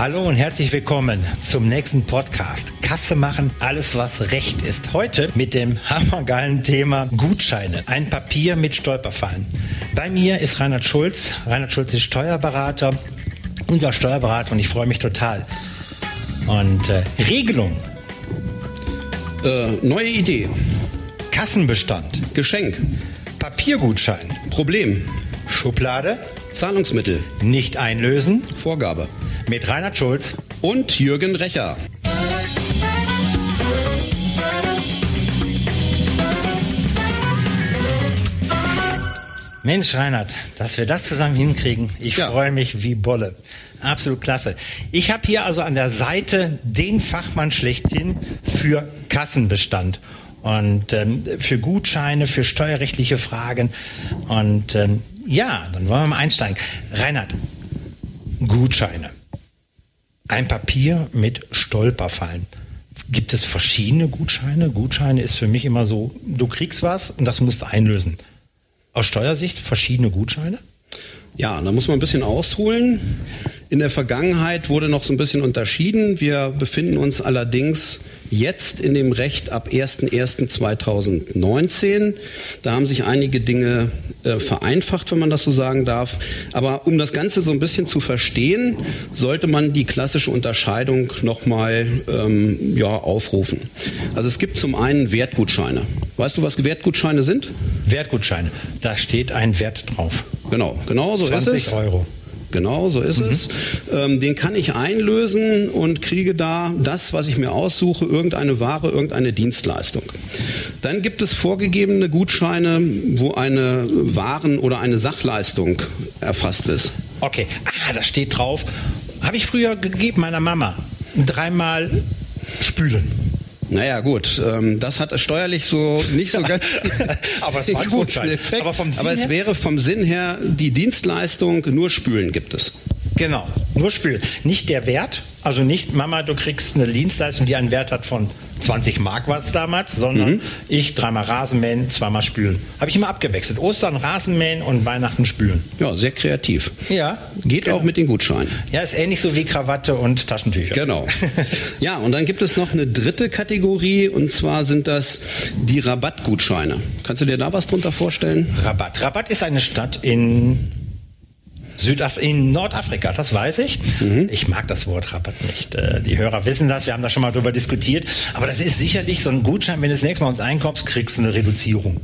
Hallo und herzlich willkommen zum nächsten Podcast. Kasse machen, alles was recht ist. Heute mit dem hammergeilen Thema Gutscheine. Ein Papier mit Stolperfallen. Bei mir ist Reinhard Schulz. Reinhard Schulz ist Steuerberater, unser Steuerberater und ich freue mich total. Und äh, Regelung. Äh, neue Idee. Kassenbestand. Geschenk. Papiergutschein. Problem. Schublade. Zahlungsmittel. Nicht einlösen. Vorgabe. Mit Reinhard Schulz. Und Jürgen Recher. Mensch, Reinhard, dass wir das zusammen hinkriegen. Ich Ja. freue mich wie Bolle. Absolut klasse. Ich habe hier also an der Seite den Fachmann schlechthin für Kassenbestand und ähm, für Gutscheine, für steuerrechtliche Fragen. Und ähm, ja, dann wollen wir mal einsteigen. Reinhard, Gutscheine. Ein Papier mit Stolperfallen. Gibt es verschiedene Gutscheine? Gutscheine ist für mich immer so, du kriegst was und das musst du einlösen. Aus Steuersicht verschiedene Gutscheine? Ja, da muss man ein bisschen ausholen. In der Vergangenheit wurde noch so ein bisschen unterschieden. Wir befinden uns allerdings jetzt in dem Recht ab 01.01.2019. Da haben sich einige Dinge äh, vereinfacht, wenn man das so sagen darf. Aber um das Ganze so ein bisschen zu verstehen, sollte man die klassische Unterscheidung nochmal ähm, ja, aufrufen. Also es gibt zum einen Wertgutscheine. Weißt du, was Wertgutscheine sind? Wertgutscheine. Da steht ein Wert drauf. Genau, genau so ist 20 es. Euro. Genau, so ist es. Ähm, den kann ich einlösen und kriege da das, was ich mir aussuche, irgendeine Ware, irgendeine Dienstleistung. Dann gibt es vorgegebene Gutscheine, wo eine Waren- oder eine Sachleistung erfasst ist. Okay. Ah, da steht drauf. Habe ich früher gegeben meiner Mama. Dreimal spülen. Naja, gut, ähm, das hat steuerlich so nicht so ganz Aber es war ein guten. Effekt. Aber vom Sinn Aber es her? wäre vom Sinn her die Dienstleistung, nur Spülen gibt es. Genau. Nur spülen. Nicht der Wert. Also nicht, Mama, du kriegst eine Dienstleistung, die einen Wert hat von 20 Mark war es damals, sondern Mhm. ich dreimal Rasenmähen, zweimal spülen. Habe ich immer abgewechselt. Ostern Rasenmähen und Weihnachten spülen. Ja, sehr kreativ. Ja. Geht auch mit den Gutscheinen. Ja, ist ähnlich so wie Krawatte und Taschentücher. Genau. Ja, und dann gibt es noch eine dritte Kategorie und zwar sind das die Rabattgutscheine. Kannst du dir da was drunter vorstellen? Rabat. Rabat ist eine Stadt in Südaf in Nordafrika, das weiß ich. Mhm. Ich mag das Wort Rabatt nicht. Äh, Die Hörer wissen das, wir haben da schon mal drüber diskutiert. Aber das ist sicherlich so ein Gutschein, wenn du das nächste Mal uns einkaufst, kriegst du eine Reduzierung.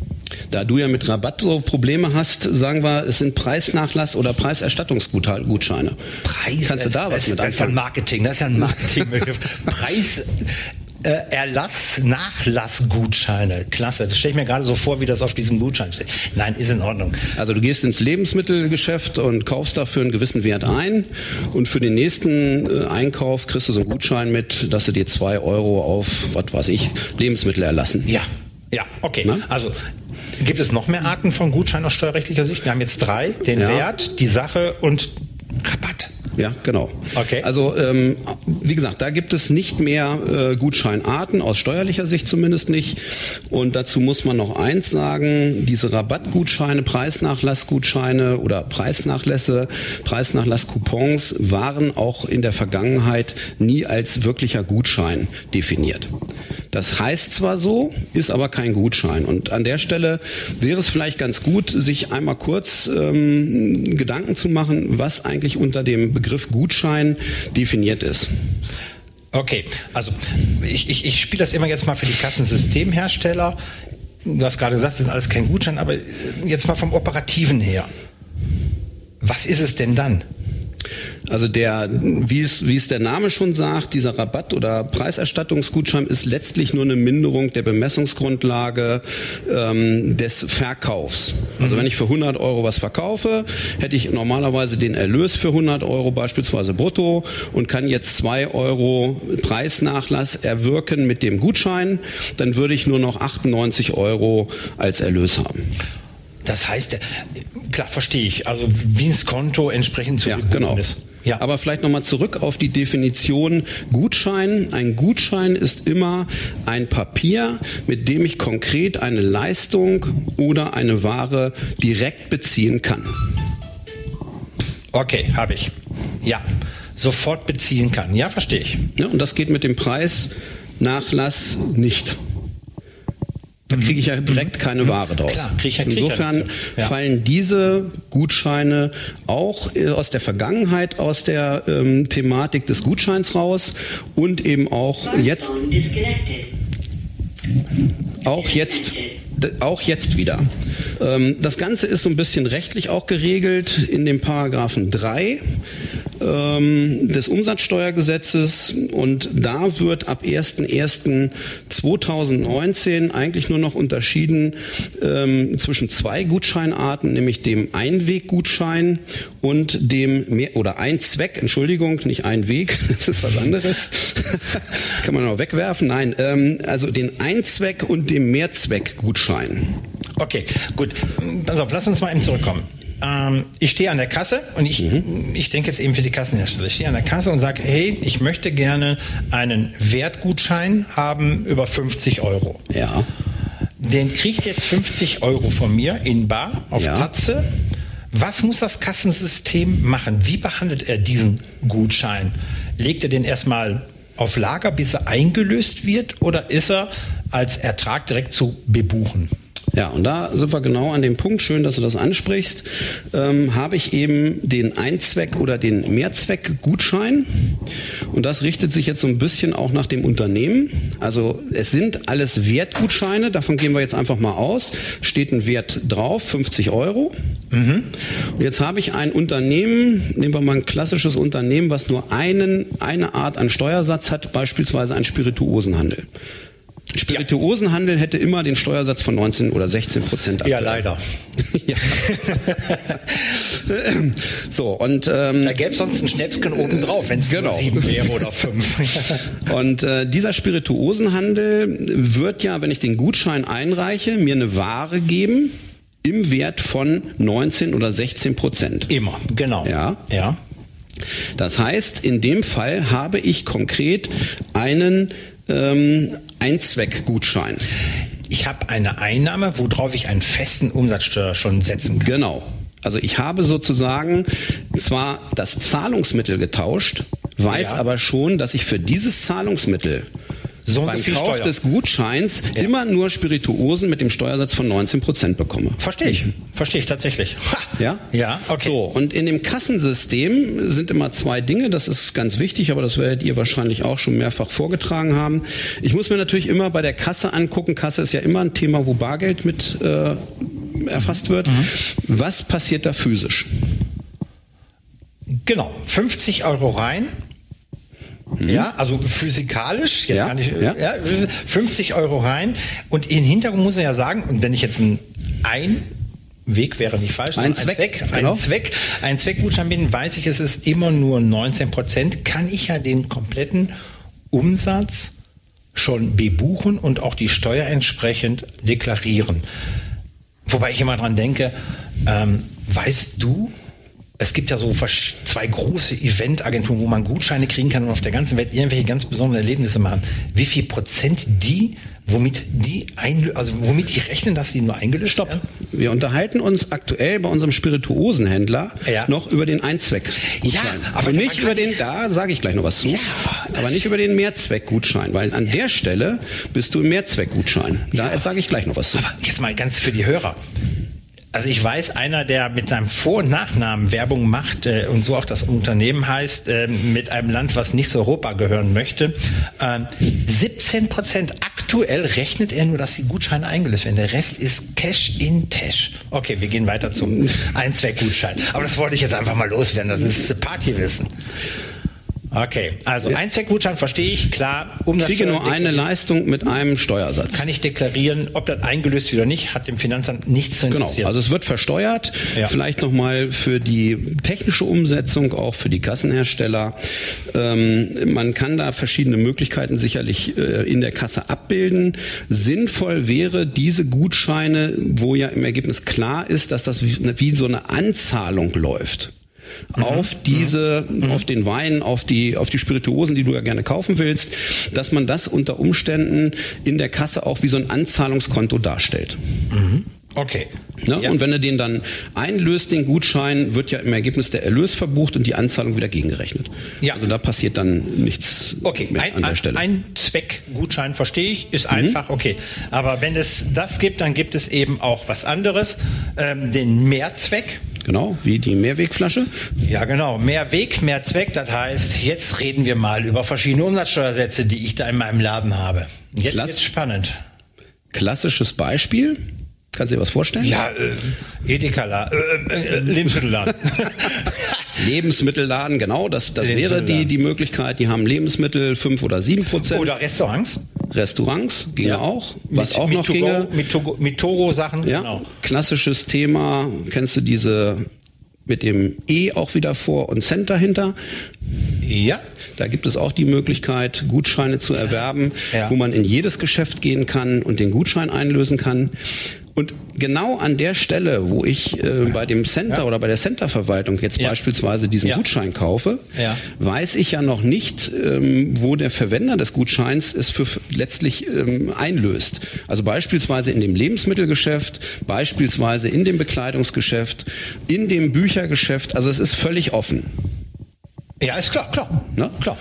Da du ja mit Rabatt so Probleme hast, sagen wir, es sind Preisnachlass- oder Preiserstattungsgutscheine. Preis. Kannst du da was das, mit Das ist ja ein anfangen? Marketing, das ist ja ein Marketingbegriff. Preis. Äh, Erlass, Nachlassgutscheine. Klasse. Das stelle ich mir gerade so vor, wie das auf diesem Gutschein steht. Nein, ist in Ordnung. Also du gehst ins Lebensmittelgeschäft und kaufst dafür einen gewissen Wert ein und für den nächsten äh, Einkauf kriegst du so einen Gutschein mit, dass sie dir zwei Euro auf, was weiß ich, Lebensmittel erlassen. Ja, ja, okay. Na? Also gibt es noch mehr Arten von Gutschein aus steuerrechtlicher Sicht? Wir haben jetzt drei: den Ja. Wert, die Sache und Rabatt. Ja, genau. Okay. Also ähm, wie gesagt, da gibt es nicht mehr äh, Gutscheinarten, aus steuerlicher Sicht zumindest nicht. Und dazu muss man noch eins sagen, diese Rabattgutscheine, Preisnachlassgutscheine oder Preisnachlässe, Preisnachlasscoupons waren auch in der Vergangenheit nie als wirklicher Gutschein definiert. Das heißt zwar so, ist aber kein Gutschein. Und an der Stelle wäre es vielleicht ganz gut, sich einmal kurz ähm, Gedanken zu machen, was eigentlich unter dem Begriff Gutschein definiert ist. Okay, also ich, ich, ich spiele das immer jetzt mal für die Kassensystemhersteller. Du hast gerade gesagt, das ist alles kein Gutschein, aber jetzt mal vom Operativen her. Was ist es denn dann? Also der, wie es, wie es der Name schon sagt, dieser Rabatt- oder Preiserstattungsgutschein ist letztlich nur eine Minderung der Bemessungsgrundlage ähm, des Verkaufs. Also wenn ich für 100 Euro was verkaufe, hätte ich normalerweise den Erlös für 100 Euro beispielsweise brutto und kann jetzt 2 Euro Preisnachlass erwirken mit dem Gutschein, dann würde ich nur noch 98 Euro als Erlös haben. Das heißt, klar, verstehe ich. Also wie ins Konto entsprechend Ja, zurückgebucht genau. ist. Ja. Aber vielleicht nochmal zurück auf die Definition Gutschein. Ein Gutschein ist immer ein Papier, mit dem ich konkret eine Leistung oder eine Ware direkt beziehen kann. Okay, habe ich. Ja. sofort beziehen kann. Ja, verstehe ich. Ja, und das geht mit dem Preisnachlass nicht. Da kriege ich ja direkt keine Ware draus. Klar, krieg ich ja- krieg Insofern ja. fallen diese Gutscheine auch äh, aus der Vergangenheit, aus der ähm, Thematik des Gutscheins raus und eben auch jetzt auch jetzt auch jetzt wieder. Ähm, das Ganze ist so ein bisschen rechtlich auch geregelt in dem Paragraphen 3 ähm, des Umsatzsteuergesetzes und da wird ab 1.1.2019 eigentlich nur noch unterschieden ähm, zwischen zwei Gutscheinarten, nämlich dem Einweggutschein und dem mehr oder Einzweck, Entschuldigung, nicht Einweg, das ist was anderes. Kann man auch wegwerfen. Nein, ähm, also den Einzweck und dem Mehrzweckgutschein. Okay, gut. Pass auf, lass uns mal eben zurückkommen. Ähm, ich stehe an der Kasse und ich, ich denke jetzt eben für die Kassenhersteller. Ich stehe an der Kasse und sage, hey, ich möchte gerne einen Wertgutschein haben über 50 Euro. Ja. Den kriegt jetzt 50 Euro von mir in Bar auf Ja. Tatze. Was muss das Kassensystem machen? Wie behandelt er diesen Gutschein? Legt er den erstmal auf Lager, bis er eingelöst wird, oder ist er als Ertrag direkt zu bebuchen? Ja, und da sind wir genau an dem Punkt, schön, dass du das ansprichst, ähm, habe ich eben den Einzweck- oder den Mehrzweckgutschein. Und das richtet sich jetzt so ein bisschen auch nach dem Unternehmen. Also es sind alles Wertgutscheine, davon gehen wir jetzt einfach mal aus. Steht ein Wert drauf, 50 Euro. Und jetzt habe ich ein Unternehmen, nehmen wir mal ein klassisches Unternehmen, was nur einen, eine Art an Steuersatz hat, beispielsweise ein Spirituosenhandel. Spirituosenhandel hätte immer den Steuersatz von 19 oder 16 Prozent. Ja, leider. ja. so, und ähm, Da gäbe es sonst ein Schnäpschen oben drauf, wenn es Genau. nur sieben wäre oder fünf. Und äh, dieser Spirituosenhandel wird ja, wenn ich den Gutschein einreiche, mir eine Ware geben im Wert von 19 oder 16 Prozent. Immer, genau. Ja. Ja. Das heißt, in dem Fall habe ich konkret einen ähm, Einzweckgutschein. Ich habe eine Einnahme, worauf ich einen festen Umsatzsteuer schon setzen kann. Genau. Also ich habe sozusagen zwar das Zahlungsmittel getauscht, weiß Ja. aber schon, dass ich für dieses Zahlungsmittel So und so beim viel Kauf Steuer. des Gutscheins Ja. immer nur Spirituosen mit dem Steuersatz von 19 Prozent bekomme. Verstehe ich. Verstehe ich tatsächlich. Ha. Ja? Ja, okay. So, und in dem Kassensystem sind immer zwei Dinge, das ist ganz wichtig, aber das werdet ihr wahrscheinlich auch schon mehrfach vorgetragen haben. Ich muss mir natürlich immer bei der Kasse angucken, Kasse ist ja immer ein Thema, wo Bargeld mit äh, erfasst wird. Mhm. Was passiert da physisch? Genau, 50 Euro rein. Ja, also physikalisch, jetzt Mhm. Ja, gar nicht, ja. ja. 50 Euro rein. Und im Hintergrund muss er ja sagen, und wenn ich jetzt ein Einweg wäre nicht falsch, Ein Zweck, ein Zweck, genau. ein Zweck, ein Zweckgutschein bin, weiß ich, es ist immer nur 19 Prozent, kann ich ja den kompletten Umsatz schon bebuchen und auch die Steuer entsprechend deklarieren. Wobei ich immer dran denke, ähm, weißt du, es gibt ja so zwei große Eventagenturen, wo man Gutscheine kriegen kann und auf der ganzen Welt irgendwelche ganz besonderen Erlebnisse machen. Wie viel Prozent die, womit die einlö also womit die rechnen, dass sie nur eingelöst Stopp. werden? Wir unterhalten uns aktuell bei unserem Spirituosenhändler Ja. noch über den Einzweckgutschein. Ja, aber Und nicht über den, da sage ich gleich noch was zu, Ja, aber nicht über den Mehrzweckgutschein, weil an der Stelle bist du im Mehrzweckgutschein. Da sage ich gleich noch was zu. Aber jetzt mal ganz für die Hörer. Also ich weiß, einer, der mit seinem Vor- und Nachnamen Werbung macht äh, und so auch das Unternehmen heißt, äh, mit einem Land, was nicht zu Europa gehören möchte, ähm, 17 Prozent aktuell rechnet er nur, dass die Gutscheine eingelöst werden. Der Rest ist Cash in Tash. Okay, wir gehen weiter zum Einzweckgutschein. Aber das wollte ich jetzt einfach mal loswerden. Das ist Partywissen. Okay, also Einzweckgutschein verstehe ich, klar. Ich Umsatzsteuer kriege nur eine Leistung mit einem Steuersatz. kann ich deklarieren, ob das eingelöst wird oder nicht, hat dem Finanzamt nichts zu Genau, interessieren. also es wird versteuert. Ja. Vielleicht nochmal für die technische Umsetzung, auch für die Kassenhersteller. Ähm, man kann da verschiedene Möglichkeiten sicherlich äh, in der Kasse abbilden. Sinnvoll wäre diese Gutscheine, wo ja im Ergebnis klar ist, dass das wie, wie so eine Anzahlung läuft. Auf diese, auf den Wein, auf die, auf die Spirituosen, die du ja gerne kaufen willst, dass man das unter Umständen in der Kasse auch wie so ein Anzahlungskonto darstellt. Okay. Ne? Ja. Und wenn du den dann einlöst, den Gutschein, wird ja im Ergebnis der Erlös verbucht und die Anzahlung wieder gegengerechnet. Ja. Also da passiert dann nichts okay. Ein, an der Stelle. Ein Zweckgutschein verstehe ich, ist mhm. einfach, okay. Aber wenn es das gibt, dann gibt es eben auch was anderes, ähm, den Mehrzweck. Genau, wie die Mehrwegflasche. Ja, genau. Mehrweg, mehr Zweck. Das heißt, jetzt reden wir mal über verschiedene Umsatzsteuersätze, die ich da in meinem Laden habe. Jetzt Klass wird's spannend. Klassisches Beispiel. Kannst du dir was vorstellen? Ja, äh, Edeka, äh, äh, Lebensmittelladen. Lebensmittelladen, genau, das, das wäre die, die Möglichkeit. Die haben Lebensmittel fünf oder sieben Prozent. Oder Restaurants. Restaurants ginge ja. auch. Was mit, auch noch mit ginge. mit, Togo, mit Togo-Sachen. Ja, genau. klassisches Thema. Kennst du diese mit dem E auch wieder vor und Cent dahinter? Ja. Da gibt es auch die Möglichkeit, Gutscheine zu erwerben, ja. wo man in jedes Geschäft gehen kann und den Gutschein einlösen kann. Und genau an der Stelle, wo ich äh, bei dem Center ja. oder bei der Centerverwaltung jetzt ja. beispielsweise diesen ja. Gutschein kaufe, weiß ich ja noch nicht, ähm, wo der Verwender des Gutscheins es für letztlich ähm, einlöst. Also beispielsweise in dem Lebensmittelgeschäft, beispielsweise in dem Bekleidungsgeschäft, in dem Büchergeschäft. Also es ist völlig offen. Ja, ist klar, klar. Ne? Klar.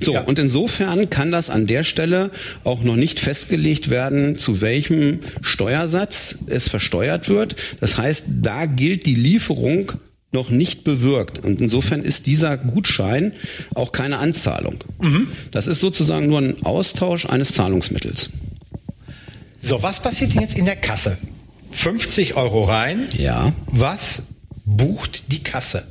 So, ja. und insofern kann das an der Stelle auch noch nicht festgelegt werden, zu welchem Steuersatz es versteuert wird. Das heißt, da gilt die Lieferung noch nicht bewirkt. Und insofern ist dieser Gutschein auch keine Anzahlung. Mhm. Das ist sozusagen nur ein Austausch eines Zahlungsmittels. So, was passiert denn jetzt in der Kasse? 50 Euro rein. Ja. Was bucht die Kasse?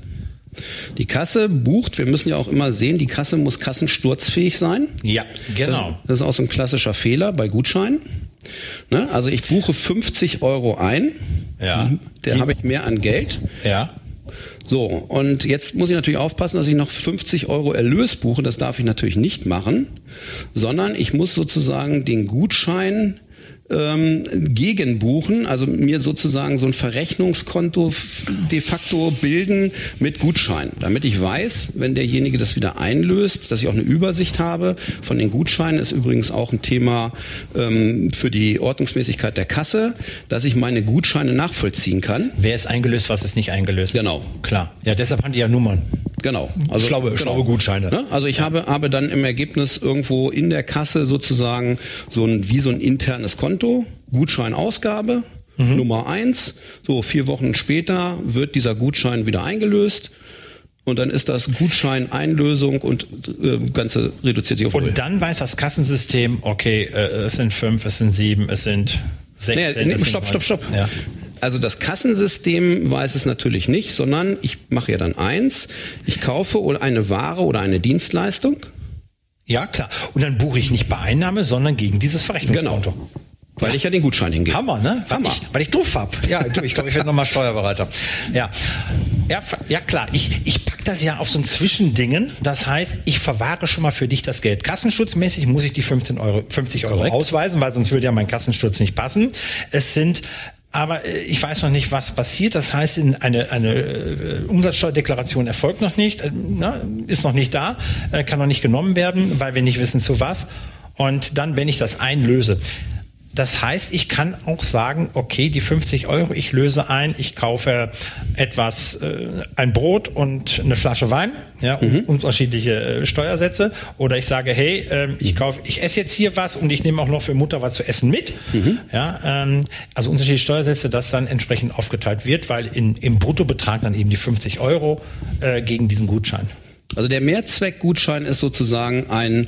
Die Kasse bucht, wir müssen ja auch immer sehen, die Kasse muss kassensturzfähig sein. Ja, genau. Das, das ist auch so ein klassischer Fehler bei Gutscheinen. Ne? Also ich buche 50 Euro ein. Ja. Mhm. Der habe ich mehr an Geld. Ja. So, und jetzt muss ich natürlich aufpassen, dass ich noch 50 Euro Erlös buche. Das darf ich natürlich nicht machen, sondern ich muss sozusagen den Gutschein ähm, gegenbuchen, also mir sozusagen so ein Verrechnungskonto de facto bilden mit Gutschein, damit ich weiß, wenn derjenige das wieder einlöst, dass ich auch eine Übersicht habe von den Gutscheinen. Ist übrigens auch ein Thema ähm, für die Ordnungsmäßigkeit der Kasse, dass ich meine Gutscheine nachvollziehen kann. Wer ist eingelöst, was ist nicht eingelöst? Genau. Klar. Ja, deshalb haben die ja Nummern. Genau. Also schlaue, genau. schlaue Gutscheine. Ne? Also ich ja. habe, habe dann im Ergebnis irgendwo in der Kasse sozusagen so ein, wie so ein internes Konto, Gutscheinausgabe, mhm. Nummer eins. So, vier Wochen später wird dieser Gutschein wieder eingelöst. Und dann ist das Gutscheineinlösung und äh, Ganze reduziert sich auf Und dann weiß das Kassensystem, okay, äh, es sind fünf, es sind sieben, es sind 16. Nee, stopp, stopp, stopp. Ja. Also das Kassensystem weiß es natürlich nicht, sondern ich mache ja dann eins, ich kaufe eine Ware oder eine Dienstleistung. Ja, klar. Und dann buche ich nicht bei Einnahme, sondern gegen dieses Verrechnungskonto. Genau. Weil ja. ich ja den Gutschein hingebe. Hammer, ne? Hammer. Weil ich, weil ich doof hab. Ja, ich glaube, ich werde nochmal Steuerberater. Ja. ja. Ja, klar. Ich, ich pack das ja auf so ein Zwischendingen. Das heißt, ich verwahre schon mal für dich das Geld. Kassenschutzmäßig muss ich die 15 Euro, 50 Euro Korrekt. ausweisen, weil sonst würde ja mein Kassenschutz nicht passen. Es sind aber äh, ich weiß noch nicht, was passiert. Das heißt, eine, eine äh, Umsatzsteuerdeklaration erfolgt noch nicht, äh, na, ist noch nicht da, kann noch nicht genommen werden, weil wir nicht wissen zu was. Und dann, wenn ich das einlöse, das heißt, ich kann auch sagen, okay, die 50 Euro, ich löse ein, ich kaufe etwas, äh, ein Brot und eine Flasche Wein, ja, mhm. unterschiedliche äh, Steuersätze. Oder ich sage, hey, äh, ich kaufe, ich esse jetzt hier was und ich nehme auch noch für Mutter was zu essen mit. Mhm. Ja, ähm, also unterschiedliche Steuersätze, dass dann entsprechend aufgeteilt wird, weil in, im Bruttobetrag dann eben die 50 Euro äh, gegen diesen Gutschein. Also der Mehrzweckgutschein ist sozusagen ein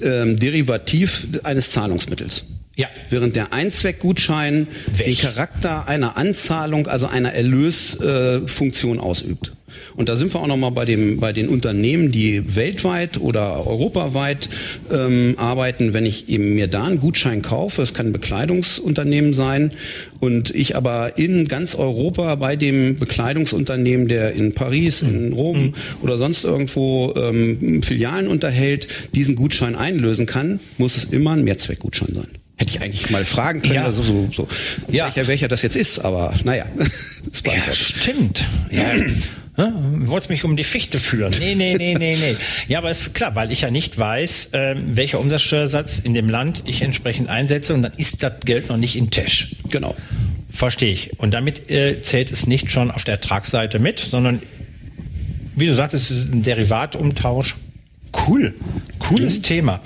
ähm, Derivativ eines Zahlungsmittels. Ja. Während der Einzweckgutschein Weg. den Charakter einer Anzahlung, also einer Erlösfunktion äh, ausübt. Und da sind wir auch nochmal bei, dem, bei den Unternehmen, die weltweit oder europaweit ähm, arbeiten. Wenn ich eben mir da einen Gutschein kaufe, es kann ein Bekleidungsunternehmen sein, und ich aber in ganz Europa bei dem Bekleidungsunternehmen, der in Paris, in Rom mhm. oder sonst irgendwo ähm, Filialen unterhält, diesen Gutschein einlösen kann, muss es immer ein Mehrzweckgutschein sein. Hätte ich eigentlich mal fragen können, ja. also so, so, ja. welcher, welcher das jetzt ist, aber naja. Das ja, stimmt. Ja. Du wolltest mich um die Fichte führen. Nee, nee, nee, nee, nee. Ja, aber ist klar, weil ich ja nicht weiß, äh, welcher Umsatzsteuersatz in dem Land ich entsprechend einsetze und dann ist das Geld noch nicht in Tash. Genau. Verstehe ich. Und damit äh, zählt es nicht schon auf der Tragseite mit, sondern wie du sagtest, es ist ein Derivatumtausch. Cool. Cooles mhm. Thema.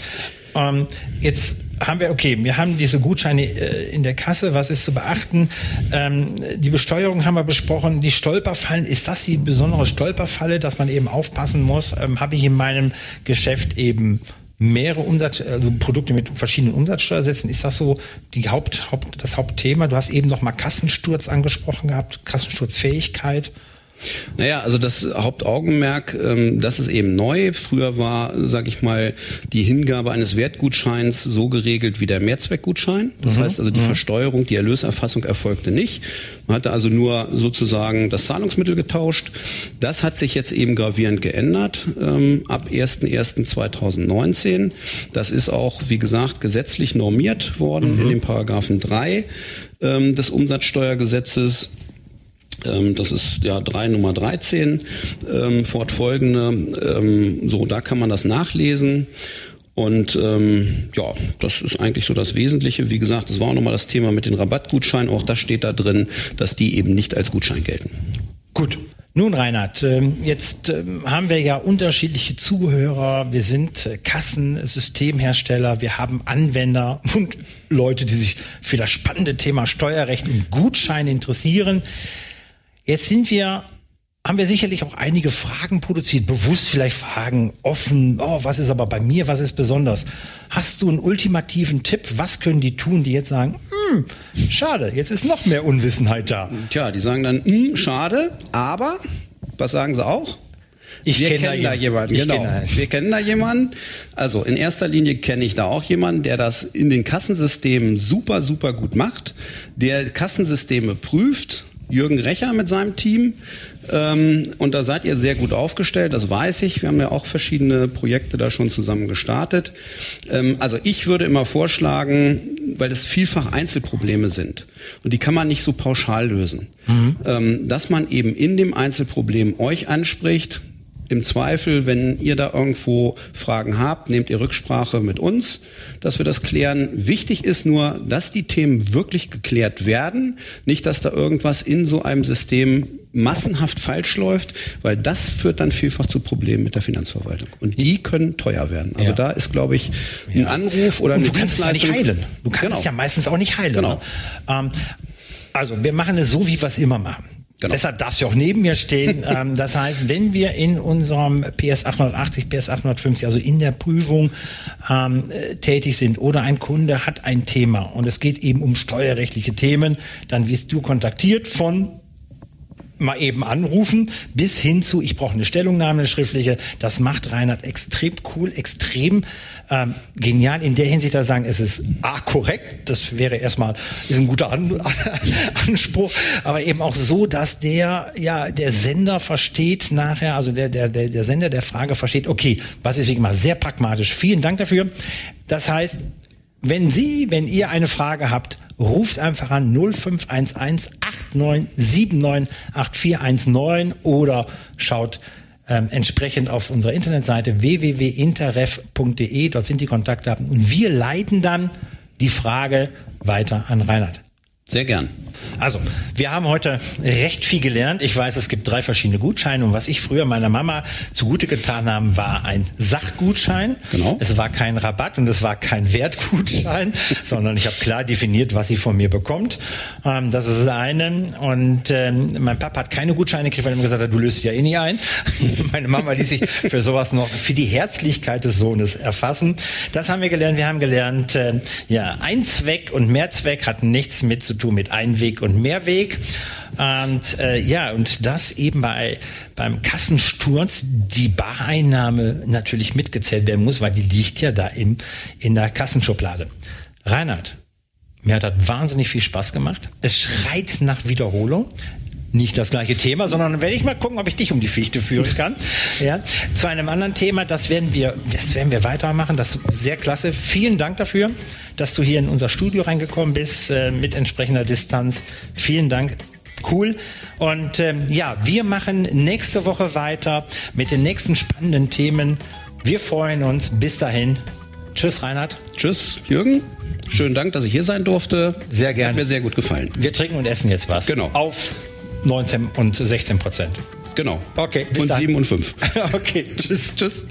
Ähm, jetzt haben wir, okay, wir haben diese Gutscheine äh, in der Kasse, was ist zu beachten? Ähm, die Besteuerung haben wir besprochen, die Stolperfallen, ist das die besondere Stolperfalle, dass man eben aufpassen muss? Ähm, Habe ich in meinem Geschäft eben mehrere Umsatz, also Produkte mit verschiedenen Umsatzsteuersätzen. Ist das so die Haupt, Haupt, das Hauptthema? Du hast eben noch mal Kassensturz angesprochen gehabt, Kassensturzfähigkeit. Naja, also das Hauptaugenmerk, ähm, das ist eben neu. Früher war, sage ich mal, die Hingabe eines Wertgutscheins so geregelt wie der Mehrzweckgutschein. Das mhm. heißt also, die mhm. Versteuerung, die Erlöserfassung erfolgte nicht. Man hatte also nur sozusagen das Zahlungsmittel getauscht. Das hat sich jetzt eben gravierend geändert ähm, ab 01.01.2019. Das ist auch, wie gesagt, gesetzlich normiert worden mhm. in dem Paragraphen 3 ähm, des Umsatzsteuergesetzes. Ähm, das ist ja 3 Nummer 13 ähm, fortfolgende. Ähm, so, da kann man das nachlesen. Und ähm, ja, das ist eigentlich so das Wesentliche. Wie gesagt, das war auch nochmal das Thema mit den Rabattgutscheinen. Auch das steht da drin, dass die eben nicht als Gutschein gelten. Gut. Nun, Reinhard, ähm, jetzt haben wir ja unterschiedliche Zuhörer. Wir sind äh, Kassensystemhersteller, wir haben Anwender und Leute, die sich für das spannende Thema Steuerrecht und Gutscheine interessieren. Jetzt sind wir haben wir sicherlich auch einige Fragen produziert, bewusst vielleicht Fragen offen, oh, was ist aber bei mir, was ist besonders? Hast du einen ultimativen Tipp? Was können die tun, die jetzt sagen, hm, schade, jetzt ist noch mehr Unwissenheit da? Tja, die sagen dann, hm, schade, aber, was sagen sie auch? Ich wir kenn kennen da, jemanden. Ich genau. Kenne. Wir kennen da jemanden. Also in erster Linie kenne ich da auch jemanden, der das in den Kassensystemen super, super gut macht, der Kassensysteme prüft, Jürgen Recher mit seinem Team. Ähm, und da seid ihr sehr gut aufgestellt, das weiß ich. Wir haben ja auch verschiedene Projekte da schon zusammen gestartet. Ähm, also ich würde immer vorschlagen, weil es vielfach Einzelprobleme sind und die kann man nicht so pauschal lösen, mhm. ähm, dass man eben in dem Einzelproblem euch anspricht, im Zweifel, wenn ihr da irgendwo Fragen habt, nehmt ihr Rücksprache mit uns, dass wir das klären. Wichtig ist nur, dass die Themen wirklich geklärt werden, nicht, dass da irgendwas in so einem System massenhaft falsch läuft, weil das führt dann vielfach zu Problemen mit der Finanzverwaltung. Und die können teuer werden. Also ja. da ist, glaube ich, ein ja. Anruf oder Und du kannst es ja nicht heilen. Du kannst genau. es ja meistens auch nicht heilen. Genau. Ähm, also wir machen es so, wie wir es immer machen. Genau. Deshalb darfst du auch neben mir stehen. ähm, das heißt, wenn wir in unserem PS 880, PS 850, also in der Prüfung ähm, tätig sind oder ein Kunde hat ein Thema und es geht eben um steuerrechtliche Themen, dann wirst du kontaktiert von mal eben anrufen, bis hin zu, ich brauche eine Stellungnahme, eine schriftliche. Das macht Reinhard extrem cool, extrem ähm, genial in der Hinsicht, da sagen, es ist A, korrekt, das wäre erstmal, ist ein guter An Anspruch, aber eben auch so, dass der, ja, der Sender versteht nachher, also der, der, der, der Sender der Frage versteht, okay, was ist wie immer sehr pragmatisch. Vielen Dank dafür. Das heißt, wenn Sie, wenn ihr eine Frage habt, ruft einfach an 0511 8979 8419 oder schaut ähm, entsprechend auf unserer Internetseite www.interref.de. Dort sind die Kontaktdaten und wir leiten dann die Frage weiter an Reinhard. Sehr gern. Also, wir haben heute recht viel gelernt. Ich weiß, es gibt drei verschiedene Gutscheine und was ich früher meiner Mama zugute getan habe, war ein Sachgutschein. Genau. Es war kein Rabatt und es war kein Wertgutschein, sondern ich habe klar definiert, was sie von mir bekommt. Ähm, das ist das eine. Und ähm, mein Papa hat keine Gutscheine gekriegt, weil er mir gesagt hat, du löst ja eh nie ein. Meine Mama ließ sich für sowas noch für die Herzlichkeit des Sohnes erfassen. Das haben wir gelernt. Wir haben gelernt, äh, ja, Einzweck und Mehrzweck hat nichts mit zu tun mit Einweg und Mehrweg. Und äh, ja, und das eben bei beim Kassensturz die Bareinnahme natürlich mitgezählt werden muss, weil die liegt ja da im, in der Kassenschublade. Reinhard, mir hat das wahnsinnig viel Spaß gemacht. Es schreit nach Wiederholung nicht das gleiche Thema, sondern werde ich mal gucken, ob ich dich um die Fichte führen kann. ja, zu einem anderen Thema, das werden wir, das werden wir weitermachen. Das ist sehr klasse. Vielen Dank dafür, dass du hier in unser Studio reingekommen bist äh, mit entsprechender Distanz. Vielen Dank. Cool. Und ähm, ja, wir machen nächste Woche weiter mit den nächsten spannenden Themen. Wir freuen uns. Bis dahin. Tschüss, Reinhard. Tschüss, Jürgen. Schönen Dank, dass ich hier sein durfte. Sehr gerne. Hat mir sehr gut gefallen. Wir trinken und essen jetzt was. Genau. Auf 19 und 16 Prozent. Genau. Okay, bis Und dann. sieben und fünf. okay, tschüss, tschüss.